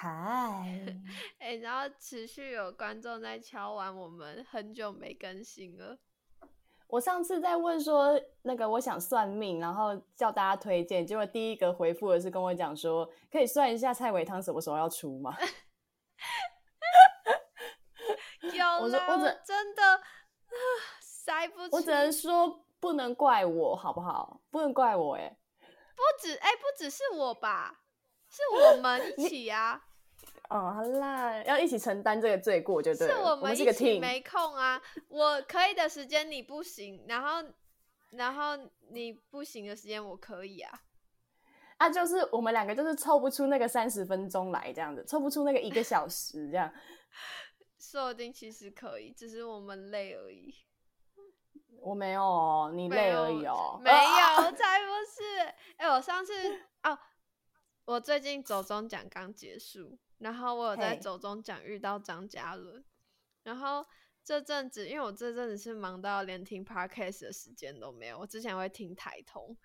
嗨，哎、然后持续有观众在敲完，我们很久没更新了。我上次在问说那个我想算命，然后叫大家推荐，结果第一个回复的是跟我讲说，可以算一下蔡伟汤什么时候要出吗？有啦，我我说 我只真的啊塞不出，我只能说不能怪我，好不好？不能怪我、欸，不止哎、不只是我吧，是我们 一起啊，哦，好啦，要一起承担这个罪过就对了。是我我是个们一起没空啊。我可以的时间你不行，然后然后你不行的时间我可以啊。啊，就是我们两个就是凑不出那个三十分钟来这样子，凑不出那个一个小时这样。说不定其实可以，只是我们累而已。我没有哦，你累而已哦。没有，才不是。哎、我上次 哦，我最近走中奖刚结束，然后我有在走中奖遇到张嘉伦，然后这阵子，因为我这阵子是忙到连听 podcast 的时间都没有，我之前会听台通，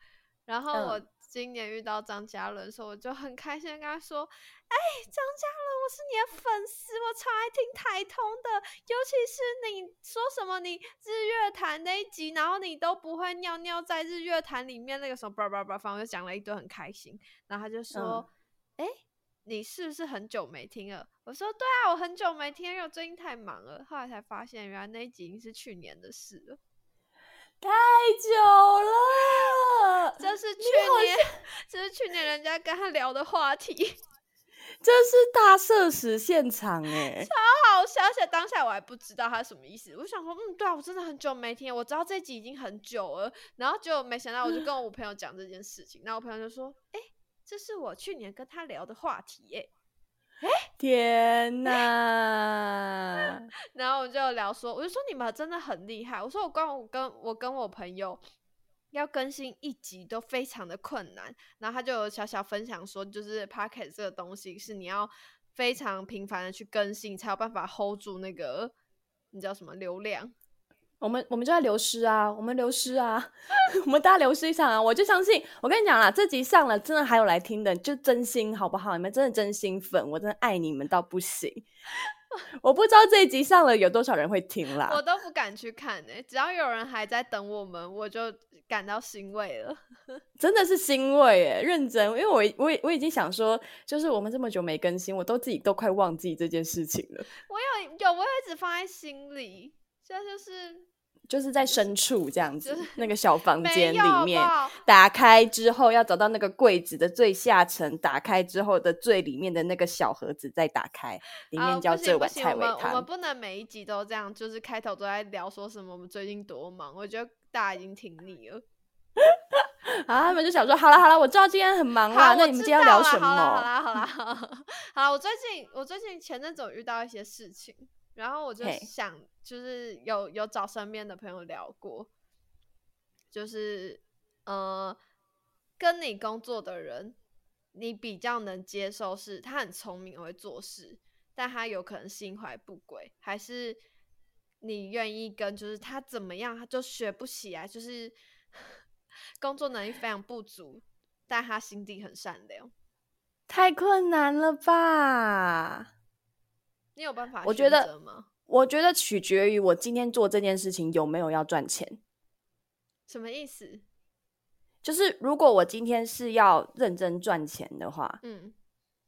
然后我嗯今年遇到张嘉伦的时候，我就很开心跟他说：“哎、张嘉伦，我是你的粉丝，我超爱听台通的，尤其是你说什么你日月潭那一集，然后你都不会尿尿在日月潭里面那个时候叭叭叭，反正我就讲了一堆很开心。然后他就说：“哎、你是不是很久没听了？”我说：“对啊，我很久没听，因为我最近太忙了。”后来才发现，原来那一集已经是去年的事了。太久了，这是去年，这是去年人家跟他聊的话题，这是大社死现场哎、好笑。而且当下我还不知道他什么意思，我想说，嗯，对啊，我真的很久没听，我知道这集已经很久了，然后结果没想到，我就跟我朋友讲这件事情，然后我朋友就说，哎、这是我去年跟他聊的话题耶。天 哪！然后我就聊说，我就说你们真的很厉害。我说我光我跟我跟我朋友要更新一集都非常的困难。然后他就有小小分享说，就是 p o c k e t 这个东西是你要非常频繁的去更新，才有办法 hold 住那个你知道什么流量。我们我们就在流失啊，我们流失啊，我们大家流失一场啊！我就相信，我跟你讲啦，这集上了，真的还有来听的，就真心好不好？你们真的真心粉，我真的爱你们到不行。我不知道这一集上了有多少人会听啦。我都不敢去看呢、只要有人还在等我们，我就感到欣慰了。真的是欣慰耶，认真，因为我我我已经想说，就是我们这么久没更新，我都自己都快忘记这件事情了，我有有，我有一直放在心里，这就是就是在深处这样子，就是那个小房间里面，打开之后要找到那个柜子的最下层，打开之后的最里面的那个小盒子再打开，里啊面叫这碗菜尾我们我们。不能每一集都这样，就是开头都在聊说什么我们最近多忙，我觉得大家已经挺腻了。啊他们就想说，好了好了，我知道今天很忙啦，那你们今天要聊什么？好啦好啦好啦好啦，好啦我最近我最近前阵子有遇到一些事情，然后我就想，就是有有找身边的朋友聊过，就是呃，跟你工作的人，你比较能接受是他很聪明，会做事，但他有可能心怀不轨，还是你愿意跟就是他怎么样他就学不起来，就是 工作能力非常不足，但他心地很善良。太困难了吧？你有办法我觉得吗？我觉得取决于我今天做这件事情有没有要赚钱。什么意思？就是如果我今天是要认真赚钱的话，嗯，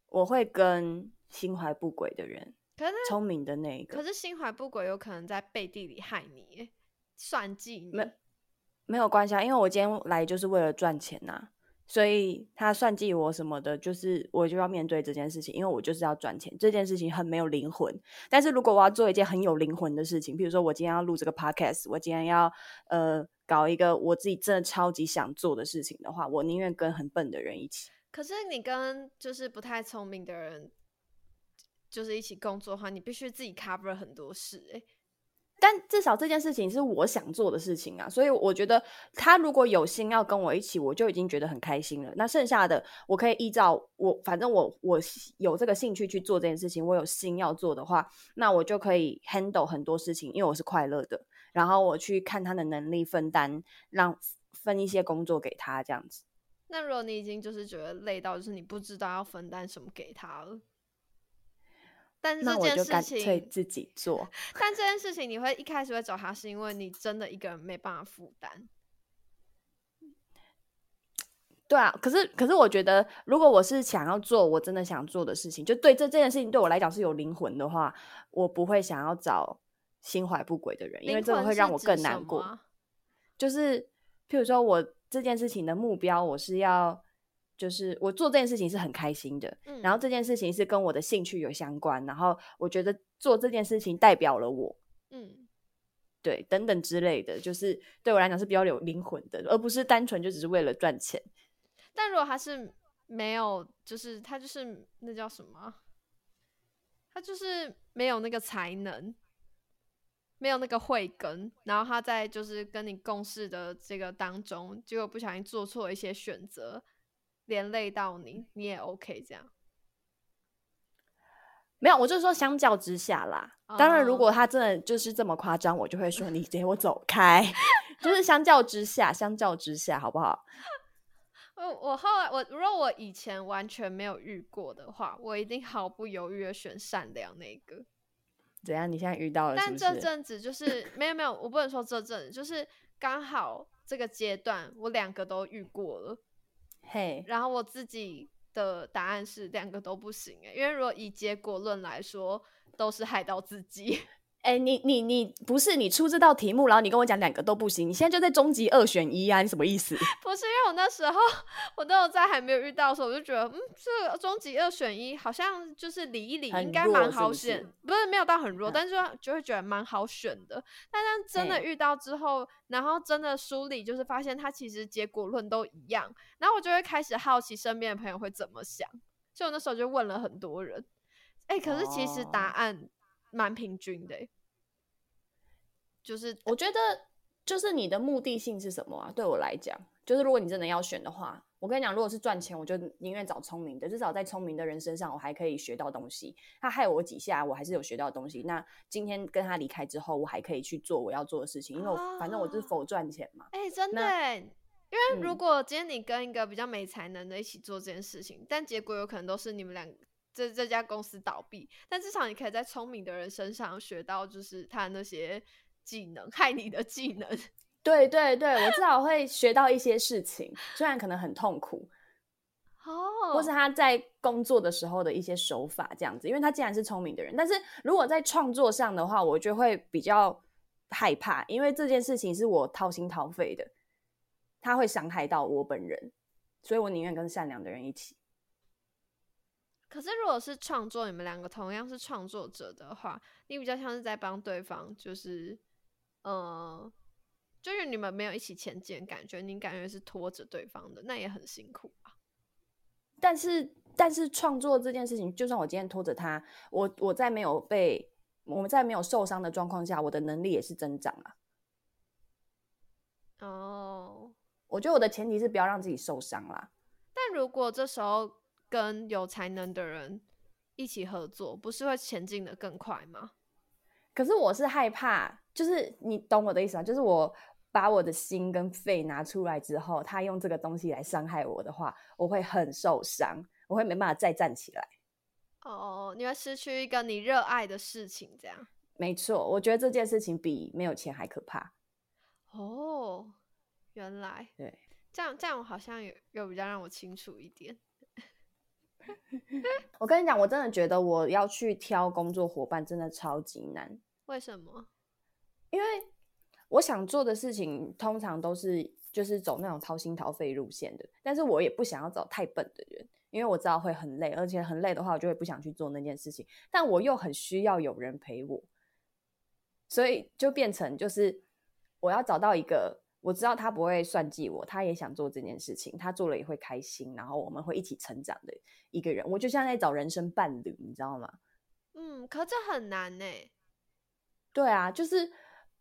我会跟心怀不轨的人，可是聪明的那一个可。是心怀不轨有可能在背地里害你，算计你。没没有关系啊，因为我今天来就是为了赚钱呐、所以他算计我什么的，就是我就要面对这件事情，因为我就是要赚钱，这件事情很没有灵魂。但是如果我要做一件很有灵魂的事情，比如说我今天要录这个 podcast，我今天要呃搞一个我自己真的超级想做的事情的话，我宁愿跟很笨的人一起。可是你跟就是不太聪明的人，就是一起工作的话，你必须自己 cover 很多事、欸。但至少这件事情是我想做的事情啊，所以我觉得他如果有心要跟我一起，我就已经觉得很开心了。那剩下的我可以依照我，反正我我有这个兴趣去做这件事情，我有心要做的话，那我就可以 handle 很多事情，因为我是快乐的。然后我去看他的能力分担，让分一些工作给他，这样子。那如果你已经就是觉得累到，就是你不知道要分担什么给他了，但是那我就干脆自己做。但这件事情你会一开始会找他，是因为你真的一个人没办法负担。对啊，可是可是我觉得，如果我是想要做我真的想做的事情，就对这这件事情对我来讲是有灵魂的话，我不会想要找心怀不轨的人，因为这个会让我更难过。啊就是譬如说我这件事情的目标，我是要就是我做这件事情是很开心的，嗯然后这件事情是跟我的兴趣有相关，然后我觉得做这件事情代表了我。嗯，对，等等之类的，就是对我来讲是比较有灵魂的，而不是单纯就只是为了赚钱。但如果他是没有，就是他就是那叫什么啊？他就是没有那个才能，没有那个慧根，然后他在就是跟你共事的这个当中，结果不小心做错一些选择，连累到你，你也 OK 这样。没有，我就是说相较之下啦。当然，如哦果他真的就是这么夸张，我就会说你给我走开。就是相较之下，相较之下，好不好？我我后来我如果我以前完全没有遇过的话，我一定毫不犹豫的选善良那个。怎样？你现在遇到了是但？这阵子就是 没有没有，我不能说这阵子，就是刚好这个阶段我两个都遇过了，嘿，然后我自己的答案是两个都不行诶、因为如果以结果论来说，都是害到自己。哎、你你你不是你出这道题目，然后你跟我讲两个都不行，你现在就在终极二选一啊？你什么意思？不是因为我那时候我都有在还没有遇到的时候，我就觉得嗯，这个终极二选一好像就是理一理应该蛮弱是不好选，是不是没有到很弱，嗯但是就就会觉得蛮好选的。但当真的遇到之后，然后真的梳理，就是发现它其实结果论都一样，然后我就会开始好奇身边的朋友会怎么想，所以我那时候就问了很多人，哎、可是其实答哦案蛮平均的欸、就是我觉得就是你的目的性是什么啊？对我来讲，就是如果你真的要选的话，我跟你讲，如果是赚钱，我就宁愿找聪明的，至少在聪明的人身上，我还可以学到东西。他害我几下，我还是有学到东西。那今天跟他离开之后，我还可以去做我要做的事情，因为我反正我就是哦否赚钱嘛。哎、真的因为如嗯果今天你跟一个比较没才能的一起做这件事情，但结果有可能都是你们两这这家公司倒闭，但至少你可以在聪明的人身上学到，就是他那些技能，害你的技能。对对对，我至少会学到一些事情，虽然可能很痛苦，哦，或是他在工作的时候的一些手法这样子，因为他既然是聪明的人，但是如果在创作上的话，我就会比较害怕，因为这件事情是我掏心掏肺的，他会伤害到我本人，所以我宁愿跟善良的人一起。可是如果是创作，你们两个同样是创作者的话，你比较像是在帮对方，就是呃，就是你们没有一起前进感觉，你感觉是拖着对方的，那也很辛苦啊？但是，但是创作这件事情，就算我今天拖着他，我我在没有被我们在没有受伤的状况下，我的能力也是增长啊。哦，我觉得我的前提是不要让自己受伤啦。但如果这时候跟有才能的人一起合作，不是会前进的更快吗？可是我是害怕，就是你懂我的意思吗？就是我把我的心跟肺拿出来之后，他用这个东西来伤害我的话，我会很受伤，我会没办法再站起来。哦，你会失去一个你热爱的事情，这样。没错，我觉得这件事情比没有钱还可怕。哦，原来对，这样，这样好像有有比较让我清楚一点。我跟你讲，我真的觉得我要去挑工作伙伴真的超级难，为什么？因为我想做的事情通常都是就是走那种掏心掏肺路线的，但是我也不想要找太笨的人，因为我知道会很累，而且很累的话，我就会不想去做那件事情。但我又很需要有人陪我，所以就变成就是我要找到一个我知道他不会算计我，他也想做这件事情，他做了也会开心，然后我们会一起成长的一个人。我就像在找人生伴侣，你知道吗？嗯，可这很难呢。对啊，就是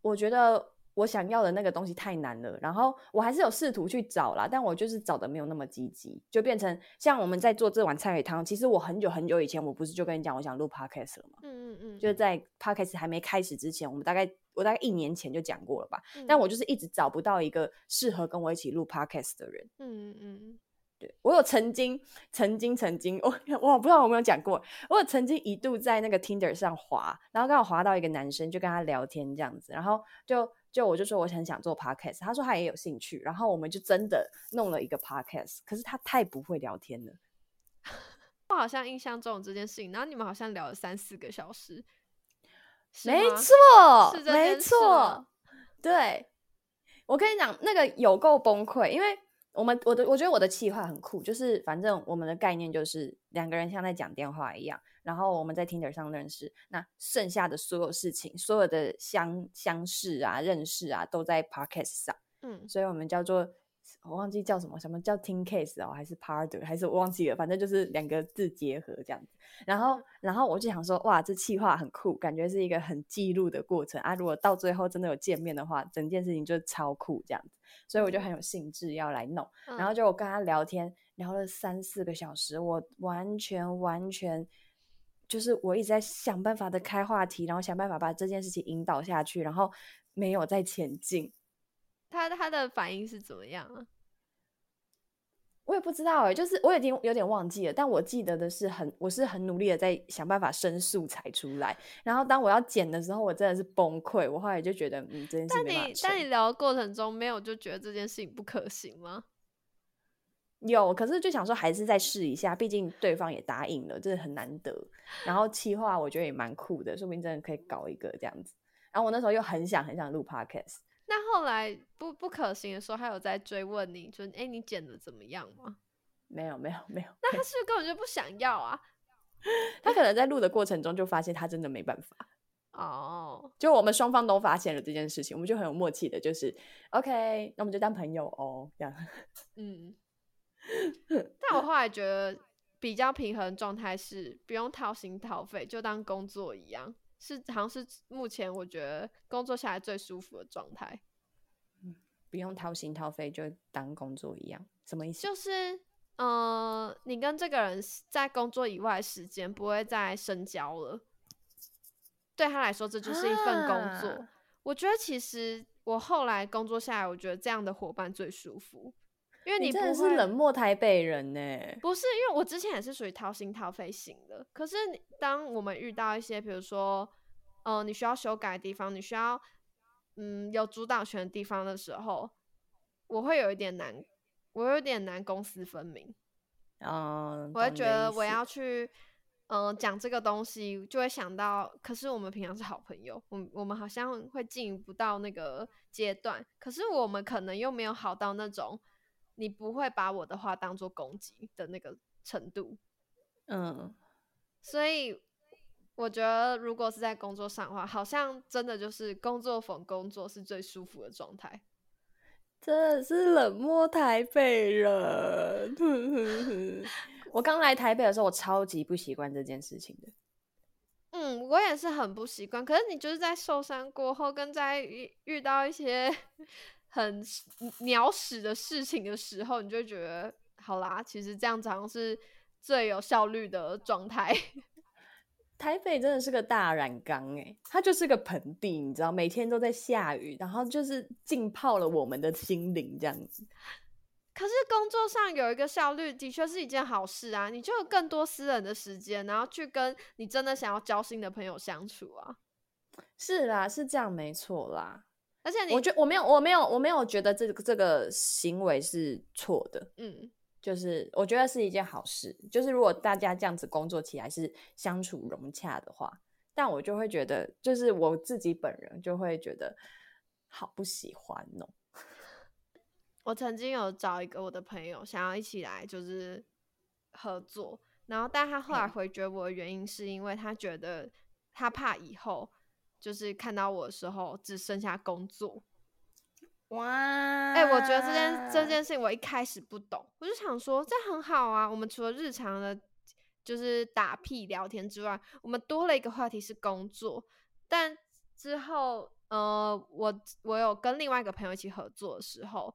我觉得我想要的那个东西太难了，然后我还是有试图去找啦，但我就是找的没有那么积极，就变成像我们在做这碗菜尾汤。其实我很久很久以前，我不是就跟你讲我想录 podcast 了吗？嗯嗯嗯，就是在 podcast 还没开始之前，我们大概我大概一年前就讲过了吧。嗯但我就是一直找不到一个适合跟我一起录 podcast 的人。嗯嗯嗯，对我有曾经，曾经，曾经，我我不知道我有没有讲过，我有曾经一度在那个 Tinder 上滑，然后刚好滑到一个男生，就跟他聊天这样子，然后就就我就说我很想做 podcast，他说他也有兴趣，然后我们就真的弄了一个 podcast，可是他太不会聊天了。我好像印象中有这件事情，然后你们好像聊了三四个小时，没错没错，对，我跟你讲，那个有够崩溃，因为我们我的我觉得我的企划很酷，就是反正我们的概念就是两个人像在讲电话一样，然后我们在 Tinder 上认识，那剩下的所有事情，所有的相相识啊、认识啊，都在 Podcast 上，嗯，所以我们叫做我忘记叫什么，什么叫 Team Case 哦，还是 Parder，还是我忘记了，反正就是两个字结合这样子。然后，然后我就想说，哇，这气话很酷，感觉是一个很记录的过程啊。如果到最后真的有见面的话，整件事情就超酷这样子，所以我就很有兴致要来弄。然后嗯就我跟他聊天，聊了三四个小时，我完全完全就是我一直在想办法的开话题，然后想办法把这件事情引导下去，然后没有在前进。他他的反应是怎么样啊？我也不知道哎、就是我已经有点忘记了，但我记得的是很，我是很努力的在想办法申诉才出来。然后当我要剪的时候，我真的是崩溃。我后来就觉得，嗯，这件事但你但你聊的过程中没有就觉得这件事情不可行吗？有，可是就想说还是再试一下，毕竟对方也答应了，这是很难得。然后企划我觉得也蛮酷的，说不定真的可以搞一个这样子。然后我那时候又很想很想录 podcast，那后来不不可行的时候，他有在追问你，就哎、诶你剪的怎么样吗？没有没有没有，那他 是不是根本就不想要啊？他可能在录的过程中就发现他真的没办法。哦，就我们双方都发现了这件事情，我们就很有默契的，就是 OK，那我们就当朋友哦，这样。嗯。但我后来觉得比较平衡状态是不用掏心掏肺，就当工作一样，是好像是目前我觉得工作下来最舒服的状态。嗯不用掏心掏肺，就当工作一样，什么意思？就是，呃，你跟这个人在工作以外的时间不会再深交了，对他来说这就是一份工作。啊我觉得其实我后来工作下来，我觉得这样的伙伴最舒服，因为你真的是冷漠台北人呢。不是，因为我之前也是属于掏心掏肺型的。可是你当我们遇到一些，比如说，呃，你需要修改的地方，你需要，嗯，有主导权的地方的时候，我会有一点难，我有点难公私分明。嗯，我会觉得我要去，嗯、讲这个东西，就会想到，可是我们平常是好朋友，我们我们好像会进不到那个阶段，可是我们可能又没有好到那种，你不会把我的话当做攻击的那个程度，嗯，所以我觉得如果是在工作上的话，好像真的就是工作逢工作是最舒服的状态。真的是冷漠台北人。我刚来台北的时候，我超级不习惯这件事情的。嗯，我也是很不习惯。可是你就是在受伤过后，跟在遇遇到一些很鸟屎的事情的时候，你就会觉得，好啦，其实这样子好像是最有效率的状态。台北真的是个大染缸哎，它就是个盆地，你知道，每天都在下雨，然后就是浸泡了我们的心灵这样子。可是工作上有一个效率，的确是一件好事啊！你就有更多私人的时间，然后去跟你真的想要交心的朋友相处啊。是啦，是这样没错啦。而且你我觉我没有，我没有，我没有觉得这个这个行为是错的。嗯，就是我觉得是一件好事，就是如果大家这样子工作起来是相处融洽的话，但我就会觉得，就是我自己本人就会觉得好不喜欢哦。我曾经有找一个我的朋友，想要一起来就是合作，然后但他后来回绝我的原因是因为他觉得他怕以后就是看到我的时候只剩下工作。哇，哎、我觉得这件这件事情我一开始不懂，我就想说这很好啊，我们除了日常的，就是打屁聊天之外，我们多了一个话题是工作。但之后，呃，我我有跟另外一个朋友一起合作的时候，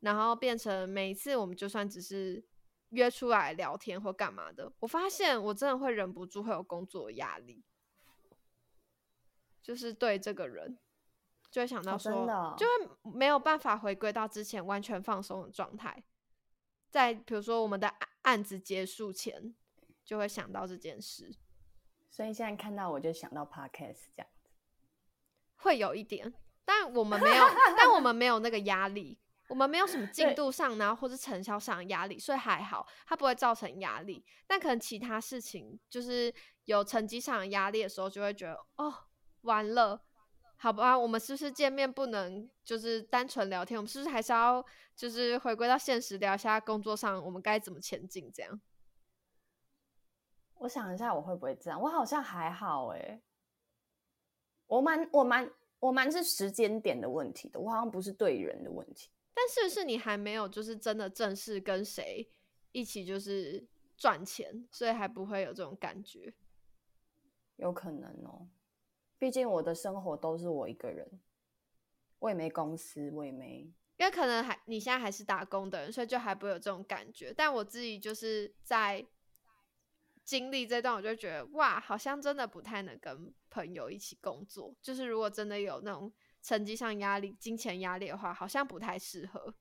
然后变成每一次我们就算只是约出来聊天或干嘛的，我发现我真的会忍不住会有工作压力，就是对这个人。就会想到说，就会没有办法回归到之前完全放松的状态。在比如说我们的案案子结束前，就会想到这件事。所以现在看到我就想到 podcast 这样子，会有一点，但我们没有，但我们没有那个压力，我们没有什么进度上，然后或者成效上的压力，所以还好，它不会造成压力。但可能其他事情就是有成绩上的压力的时候，就会觉得哦，完了，好吧，我们是不是见面不能就是单纯聊天？我们是不是还是要就是回归到现实，聊一下工作上我们该怎么前进？这样。我想一下，我会不会这样？我好像还好哎，我蛮我蛮我蛮是时间点的问题的，我好像不是对人的问题。但是不是你还没有就是真的正式跟谁一起就是赚钱，所以还不会有这种感觉？有可能哦，毕竟我的生活都是我一个人，我也没公司，我也没，因为可能还你现在还是打工的人，所以就还不会有这种感觉。但我自己就是在。经历这段，我就觉得哇，好像真的不太能跟朋友一起工作。就是如果真的有那种成绩上压力、金钱压力的话，好像不太适合。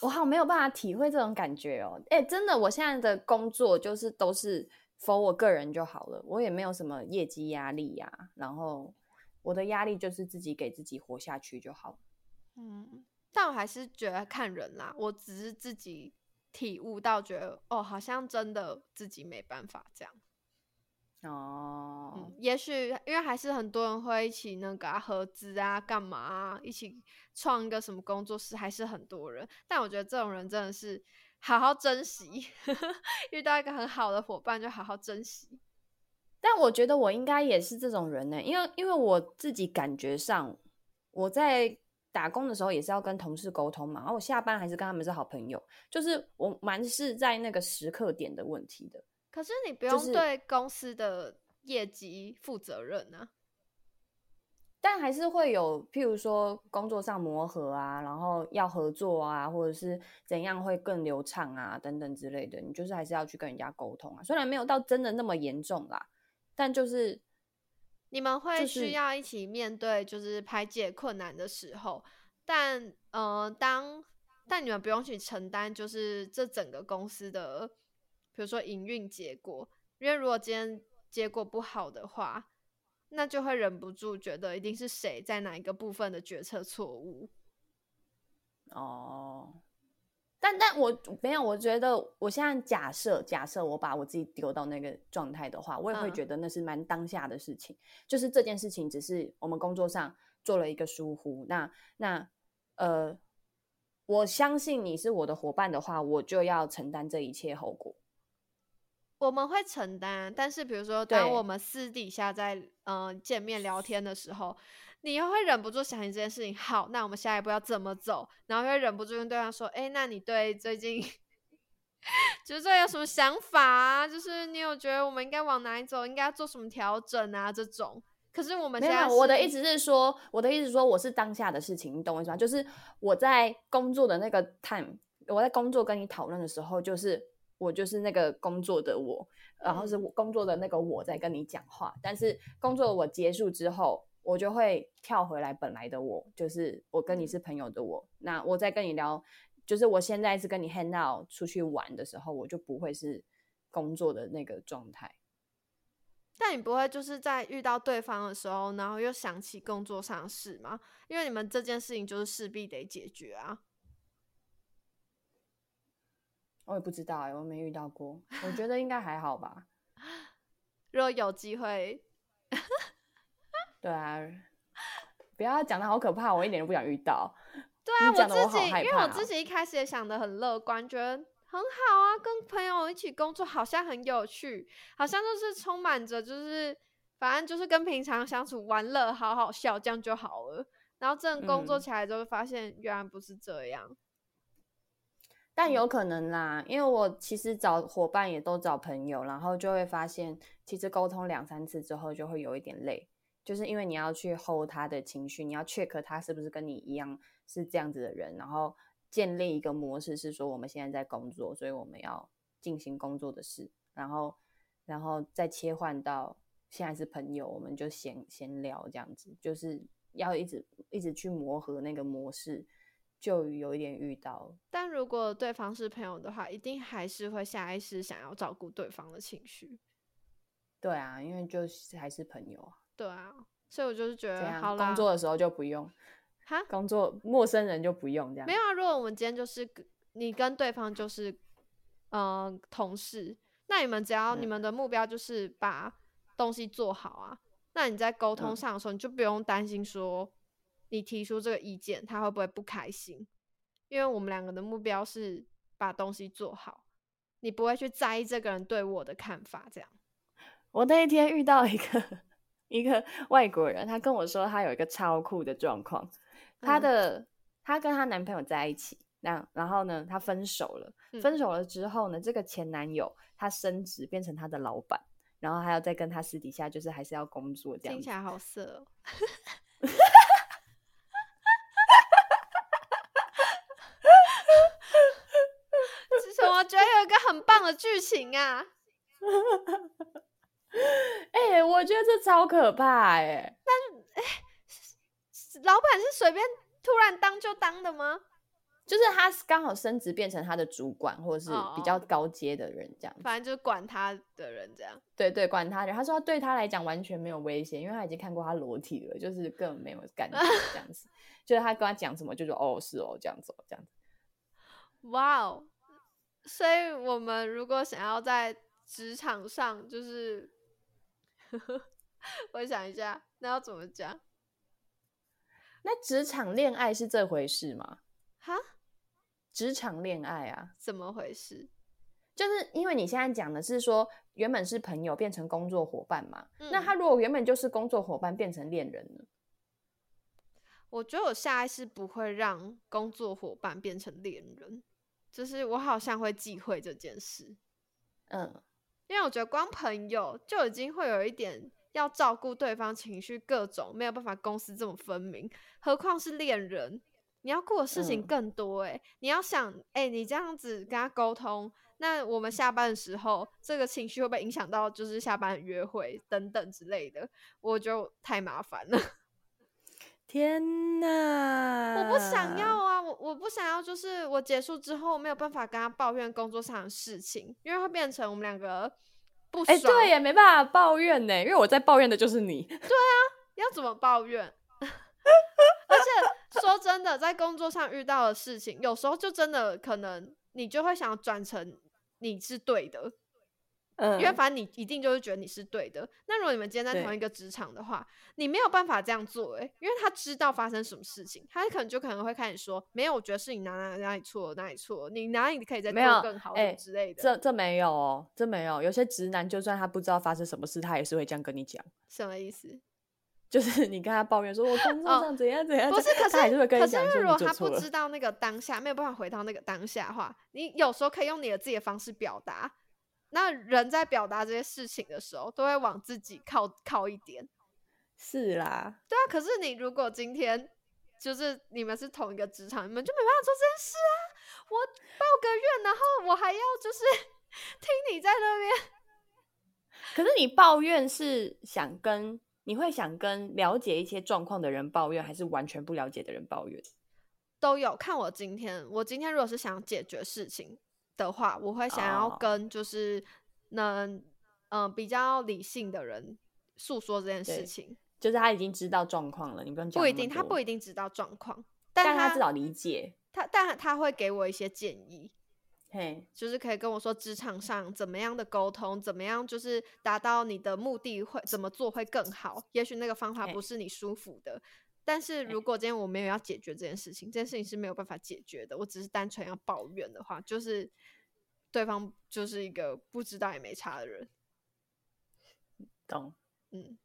我好没有办法体会这种感觉哦。哎，真的，我现在的工作就是都是 for 我个人就好了，我也没有什么业绩压力呀。然后我的压力就是自己给自己活下去就好。嗯，但我还是觉得看人啦。我只是自己。体悟到，觉得哦，好像真的自己没办法这样。哦，嗯，也许因为还是很多人会一起那个合资啊，干嘛啊，一起创一个什么工作室，还是很多人。但我觉得这种人真的是好好珍惜，遇到一个很好的伙伴就好好珍惜。但我觉得我应该也是这种人呢，因为因为我自己感觉上我在。打工的时候也是要跟同事沟通嘛，然后我下班还是跟他们是好朋友，就是我蛮是在那个时刻点的问题的。可是你不用对公司的业绩负责任啊，但还是会有，譬如说工作上磨合啊，然后要合作啊，或者是怎样会更流畅啊，等等之类的，你就是还是要去跟人家沟通啊。虽然没有到真的那么严重啦，但就是。你们会需要一起面对，就是排解困难的时候，但呃，当但你们不用去承担，就是这整个公司的，比如说营运结果，因为如果今天结果不好的话，那就会忍不住觉得一定是谁在哪一个部分的决策错误。哦。但但我没有，我觉得我现在假设假设我把我自己丢到那个状态的话，我也会觉得那是蛮当下的事情。就是这件事情只是我们工作上做了一个疏忽，那那呃，我相信你是我的伙伴的话，我就要承担这一切后果。我们会承担，但是比如说当我们私底下在嗯见面聊天的时候。你又会忍不住想起这件事情，好，那我们下一步要怎么走？然后又忍不住跟对方说：“哎，那你对最近 就是这有什么想法啊？就是你有觉得我们应该往哪里走？应该要做什么调整啊？这种。可是我们现在，我的意思是说，我的意思是说，我是当下的事情，你懂我意思吗？就是我在工作的那个 time，我在工作跟你讨论的时候，就是我就是那个工作的我，然后是工作的那个我在跟你讲话。但是工作我结束之后。我就会跳回来本来的我，就是我跟你是朋友的我。那我在跟你聊，就是我现在是跟你 hang out 出去玩的时候，我就不会是工作的那个状态。但你不会就是在遇到对方的时候，然后又想起工作上的事吗？因为你们这件事情就是势必得解决啊。我也不知道哎，我没遇到过，我觉得应该还好吧。如果有机会。对啊，不要讲的好可怕，我一点都不想遇到。对啊，我自己，因为我自己一开始也想的很乐观，觉得很好啊，跟朋友一起工作好像很有趣，好像就是充满着就是反正就是跟平常相处玩乐，好好笑这样就好了。然后真的工作起来之后，发现原来不是这样。但有可能啦，因为我其实找伙伴也都找朋友，然后就会发现，其实沟通两三次之后就会有一点累。就是因为你要去 hold 他的情绪，你要 check 他是不是跟你一样是这样子的人，然后建立一个模式，是说我们现在在工作，所以我们要进行工作的事，然后，然后再切换到现在是朋友，我们就闲闲聊这样子，就是要一直一直去磨合那个模式，就有一点遇到。但如果对方是朋友的话，一定还是会下意识想要照顾对方的情绪。对啊，因为就是还是朋友啊。对啊，所以我就是觉得，好啦工作的时候就不用，哈，工作陌生人就不用这样。没有啊。如果我们今天就是你跟对方就是呃同事，那你们只要你嗯们的目标就是把东西做好啊，那你在沟通嗯上的时候，你就不用担心说你提出这个意见他会不会不开心，因为我们两个的目标是把东西做好，你不会去在意这个人对我的看法，这样。我那一天遇到一个一个外国人，他跟我说他有一个超酷的状况，他嗯的她跟她男朋友在一起，那然后呢，他分手了，嗯分手了之后呢，这个前男友他升职变成他的老板，然后还要再跟他私底下就是还是要工作这样听起。来好色、哦。是什么？我觉得有一个很棒的剧情啊！哎、我觉得这超可怕哎、老板是随便突然当就当的吗？就是他刚好升职变成他的主管或者是比较哦高阶的人这样子。反正就是管他的人这样。对对，管他的人。他说对他来讲完全没有威胁，因为他已经看过他裸体了，就是根本没有感觉这样子。就是他跟他讲什么，就说哦是哦这样子哦这样子。哇哦！所以我们如果想要在职场上，就是 我想一下，那要怎么讲？那职场恋爱是这回事吗？哈？职场恋爱啊，怎么回事？就是因为你现在讲的是说原本是朋友变成工作伙伴嘛，那嗯他如果原本就是工作伙伴变成恋人呢？我觉得我下意识不会让工作伙伴变成恋人，就是我好像会忌讳这件事，嗯，因为我觉得光朋友就已经会有一点要照顾对方情绪，各种没有办法公私这么分明，何况是恋人，你要顾的事情嗯更多诶、你要想，诶、你这样子跟他沟通，那我们下班的时候，这个情绪会不会影响到就是下班约会等等之类的？我就太麻烦了。天哪！我不想要啊，我我不想要，就是我结束之后没有办法跟他抱怨工作上的事情，因为会变成我们两个不哎、爽。对也，没办法抱怨呢，因为我在抱怨的就是你。对啊要怎么抱怨？而且说真的，在工作上遇到的事情，有时候就真的可能你就会想转成你是对的，嗯，因为反正你一定就是觉得你是对的。那如果你们今天在同一个职场的话，你没有办法这样做、欸，因为他知道发生什么事情，他可能就可能会开始说，没有，我觉得是你哪哪哪里错了，哪里错了，你哪里可以再没有做更好，之类的。这这没有哦，这没有。有些直男就算他不知道发生什么事，他也是会这样跟你讲。什么意思？就是你跟他抱怨说，我工作哦上怎样怎样，不是，可是他还是会跟可是你讲说如果他。不知道那个当下，没有办法回到那个当下的话，你有时候可以用你的自己的方式表达。那人在表达这些事情的时候，都会往自己靠靠一点。是啦，对啊，可是你如果今天就是你们是同一个职场，你们就没办法做这件事啊！我抱个怨，然后我还要就是 听你在那边，可是你抱怨是想跟你会想跟了解一些状况的人抱怨，还是完全不了解的人抱怨？都有看我今天，我今天如果是想解决事情的话，我会想要哦跟就是能嗯、呃比较理性的人诉说这件事情。就是他已经知道状况了，你不用讲不一定，他不一定知道状况，但他他至少理解。他但他会给我一些建议。嘿，就是可以跟我说职场上怎么样的沟通，怎么样就是达到你的目的会怎么做会更好。也许那个方法不是你舒服的，但是如果今天我没有要解决这件事情，这件事情是没有办法解决的，我只是单纯要抱怨的话，就是对方就是一个不知道也没差的人，懂。嗯。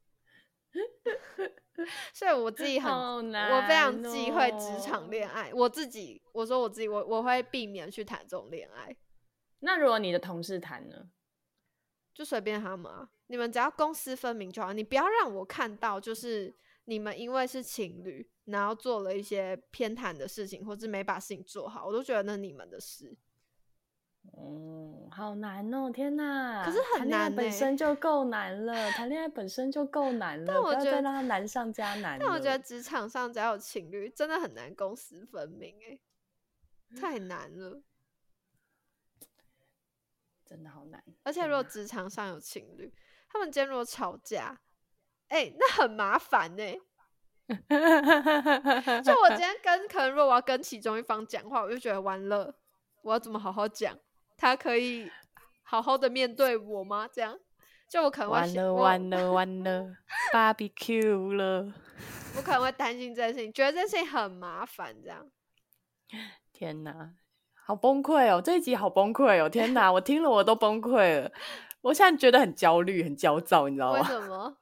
所以我自己很我非常忌讳职哦场恋爱。我自己，我说我自己，我我会避免去谈这种恋爱。那如果你的同事谈呢？就随便他们啊，你们只要公私分明就好，你不要让我看到就是你们因为是情侣，然后做了一些偏袒的事情，或是没把事情做好，我都觉得那你们的事。嗯，好难哦！天哪，可是很谈恋爱难欸本身就够 难了，谈恋爱本身就够难了，不要我觉得再让它难上加难 但我觉得了职场上只要有情侣，真的很难公私分明哎、太难了。真的好难。而且如果职场上有情侣，他们今天如果吵架，哎、那很麻烦呢、就我今天跟可能如果我要跟其中一方讲话，我就觉得完了，我要怎么好好讲？他可以好好的面对我吗？这样，就我可能会完了完了完了，barbecue 了！我可能会担心这件事情，觉得这件事情很麻烦，这样。天哪，好崩溃哦！这一集好崩溃哦！天哪，我听了我都崩溃了。我现在觉得很焦虑、很焦躁，你知道为吗？什么？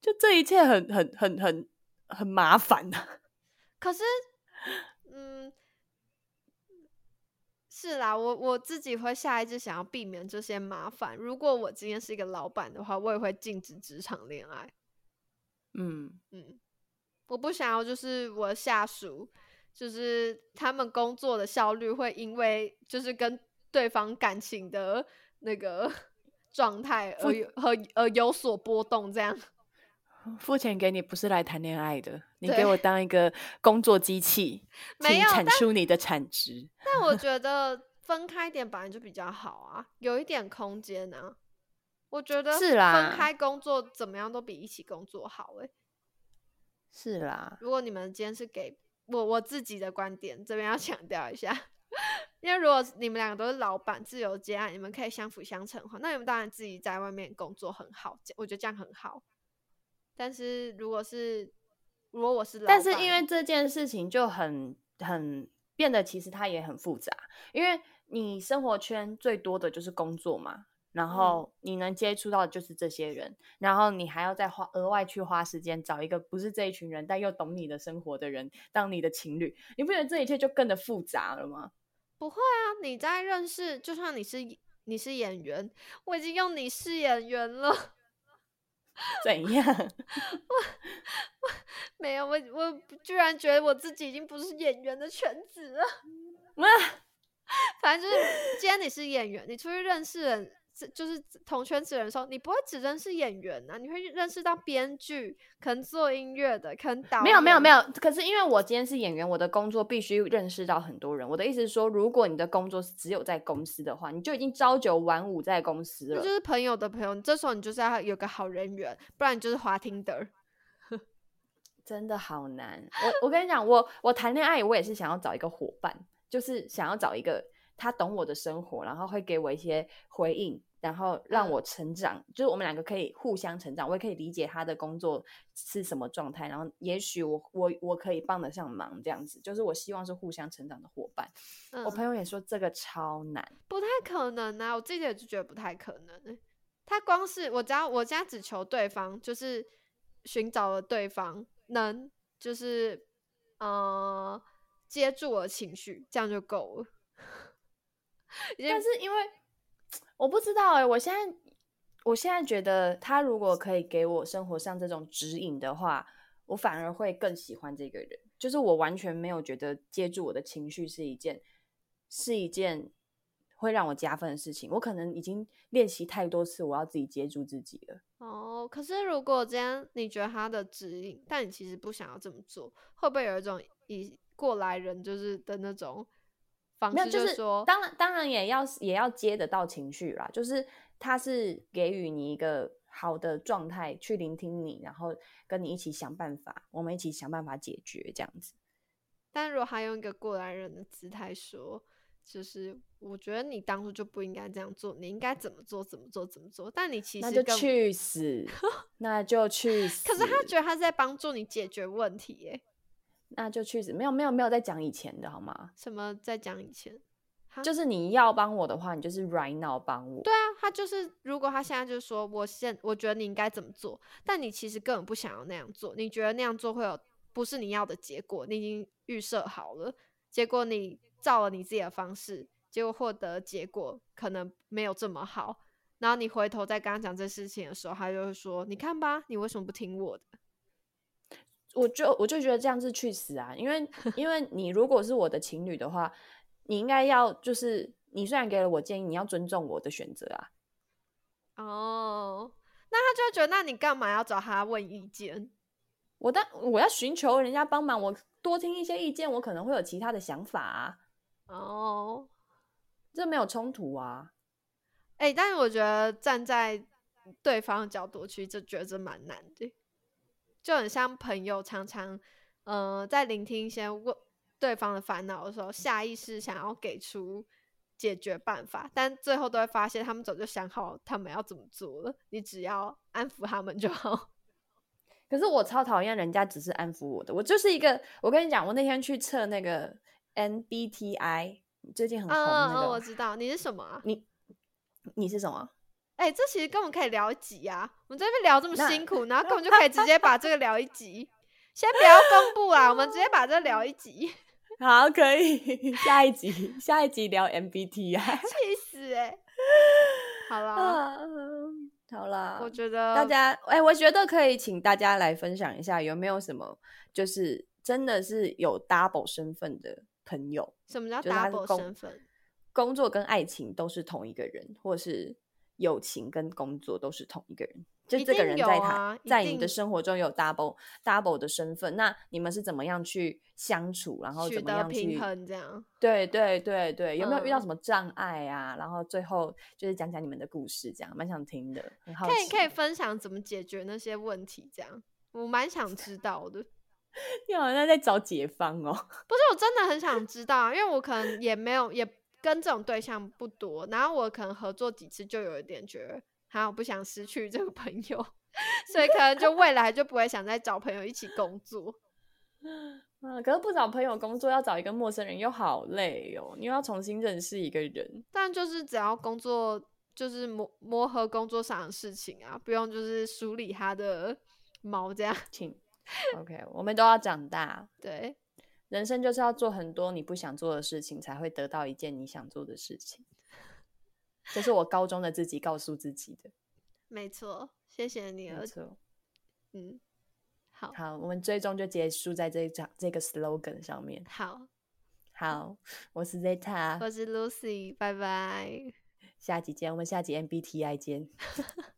就这一切很、很、很、很、很麻烦啊呐、可是，嗯，是啦，我我自己会下意识想要避免这些麻烦。如果我今天是一个老板的话，我也会禁止职场恋爱。嗯，嗯，我不想要就是我下属，就是他们工作的效率会因为就是跟对方感情的那个 状态而有和而有所波动，这样。付钱给你不是来谈恋爱的，你对给我当一个工作机器，请没有产出你的产值。但我 觉得分开点本来就比较好啊，有一点空间啊。我觉得是啦分开工作怎么样都比一起工作好哎、是啦，如果你们今天是给我我自己的观点，这边要强调一下，因为如果你们两个都是老板、自由接案，你们可以相辅相成的话，那你们当然自己在外面工作很好，这我觉得这样很好。但是如果是如果我是老，但是因为这件事情就很很变得，其实它也很复杂，因为你生活圈最多的就是工作嘛，然后你能接触到的就是这些人，然后你还要再花额外去花时间找一个不是这一群人，但又懂你的生活的人当你的情侣，你不觉得这一切就更的复杂了吗？不会啊，你在认识，就算你是你是演员，我已经用你是演员了。怎样？我 我没有，我我居然觉得我自己已经不是演员的圈子了。反正就是，既然你是演员，你出去认识人，这就是同圈子人的时候，你不会只认识演员啊，你会认识到编剧，可能做音乐的，可能导没有没有没有，可是因为我今天是演员，我的工作必须认识到很多人。我的意思是说，如果你的工作是只有在公司的话，你就已经朝九晚五在公司了就。是朋友的朋友，这时候你就是要有个好人缘，不然你就是滑听的。真的好难。我我跟你讲，我我谈恋爱，我也是想要找一个伙伴，就是想要找一个他懂我的生活，然后会给我一些回应，然后让嗯我成长，就是我们两个可以互相成长，我也可以理解他的工作是什么状态，然后也许我我我可以帮得上忙，这样子，就是我希望是互相成长的伙伴。嗯我朋友也说这个超难。不太可能啊，我自己也就觉得不太可能、欸。他光是我只要我现在只求对方，就是寻找了对方能就是呃接住我的情绪，这样就够了。但是因为我不知道哎、我现在我现在觉得他如果可以给我生活上这种指引的话，我反而会更喜欢这个人。就是我完全没有觉得接住我的情绪是一件是一件会让我加分的事情。我可能已经练习太多次，我要自己接住自己了。哦，可是如果今天你觉得他的指引，但你其实不想要这么做，会不会有一种以过来人就是的那种方没有，式，就是是说，当然当然也要也要接得到情绪啦，就是他是给予你一个好的状态去聆听你，然后跟你一起想办法，我们一起想办法解决这样子。但如果他用一个过来人的姿态说，就是我觉得你当初就不应该这样做，你应该怎么做怎么做怎么做，但你其那就实，去死，那就去死。可是他觉得他是在帮助你解决问题，耶？那就去死，没有没有没有在讲以前的好吗？什么在讲以前？就是你要帮我的话，你就是 right now 帮我。对啊，他就是如果他现在就说我现我觉得你应该怎么做，但你其实根本不想要那样做，你觉得那样做会有不是你要的结果，你已经预设好了，结果你照了你自己的方式，结果获得结果可能没有这么好，然后你回头再跟他讲这事情的时候，他就会说：“你看吧，你为什么不听我的我就我就觉得这样是去死啊！因为 因为你如果是我的情侣的话，你应该要就是你虽然给了我建议，你要尊重我的选择啊。哦，那他就会觉得，那你干嘛要找他问意见？我当我要寻求人家帮忙，我多听一些意见，我可能会有其他的想法啊。哦，这没有冲突啊。哎、但是我觉得站在对方的角度去，就觉得这蛮难的，就很像朋友常常，呃，在聆听一些问对方的烦恼的时候，下意识想要给出解决办法，但最后都会发现他们早就想好他们要怎么做了，你只要安抚他们就好。可是我超讨厌人家只是安抚我的，我就是一个，我跟你讲，我那天去测那个 MBTI，最近很红嗯那个，嗯，我知道你是什么啊？你你是什么？哎、这其实根本可以聊一集啊！我们这边聊这么辛苦，然后根本就可以直接把这个聊一集。先不要公布啊，我们直接把这聊一集，好，可以，下一集下一集聊 MBTI。气死哎、好啦，啊，好啦，我觉得大家，哎、我觉得可以请大家来分享一下，有没有什么就是真的是有 double 身份的朋友，什么叫 double 身份？工作跟爱情都是同一个人，或是友情跟工作都是同一个人。就这个人在他、啊在你的生活中有 double double 的身份，那你们是怎么样去相处，然后取怎么样去衡这样。对对对对，有没有遇到嗯什么障碍啊？然后最后就是讲讲你们的故事，这样蛮想听的，很好。可以可以分享怎么解决那些问题，这样我蛮想知道的。你好像在找解方哦。不是，我真的很想知道啊，因为我可能也没有也跟这种对象不多，然后我可能合作几次就有一点觉得，好，我不想失去这个朋友，所以可能就未来就不会想再找朋友一起工作。嗯，可是不找朋友工作，要找一个陌生人又好累哦，你又要重新认识一个人。但就是只要工作，就是磨磨合工作上的事情啊，不用就是梳理他的 毛这样。请，OK，我们都要长大，对，人生就是要做很多你不想做的事情，才会得到一件你想做的事情。这是我高中的自己告诉自己的，没错，谢谢你了。没错。嗯，好，好，我们最终就结束在这一张这个 slogan 上面。好，好，我是 Zeta，我是 Lucy，拜拜。下集见，我们下集 MBTI 见。